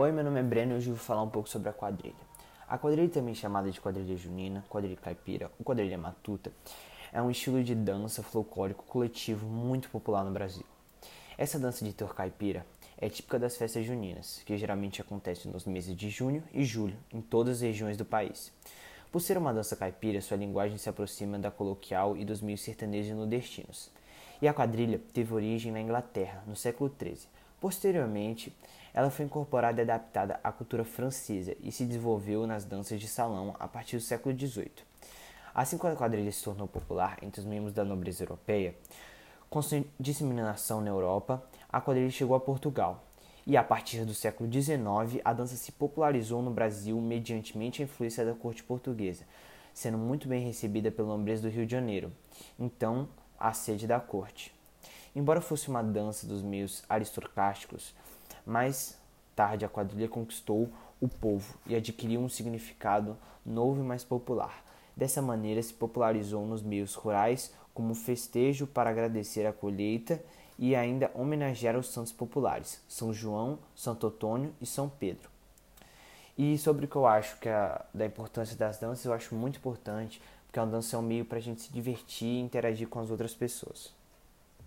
Oi, meu nome é Breno e hoje eu vou falar um pouco sobre a quadrilha. A quadrilha, também chamada de quadrilha junina, quadrilha caipira ou quadrilha matuta, é um estilo de dança folclórico coletivo muito popular no Brasil. Essa dança de teor caipira é típica das festas juninas, que geralmente acontecem nos meses de junho e julho em todas as regiões do país. Por ser uma dança caipira, sua linguagem se aproxima da coloquial e dos meios sertanejos nordestinos. E a quadrilha teve origem na Inglaterra, no século XIII, Posteriormente, ela foi incorporada e adaptada à cultura francesa e se desenvolveu nas danças de salão a partir do século XVIII. Assim como a quadrilha se tornou popular entre os membros da nobreza europeia, com sua disseminação na Europa, a quadrilha chegou a Portugal. E a partir do século XIX, a dança se popularizou no Brasil mediante a influência da corte portuguesa, sendo muito bem recebida pela nobreza do Rio de Janeiro, então a sede da corte. Embora fosse uma dança dos meios aristocráticos, mais tarde a quadrilha conquistou o povo e adquiriu um significado novo e mais popular. Dessa maneira, se popularizou nos meios rurais como festejo para agradecer a colheita e ainda homenagear os santos populares, São João, Santo Antônio e São Pedro. E sobre o que eu acho que é da importância das danças, eu acho muito importante, porque a dança é um meio para a gente se divertir e interagir com as outras pessoas.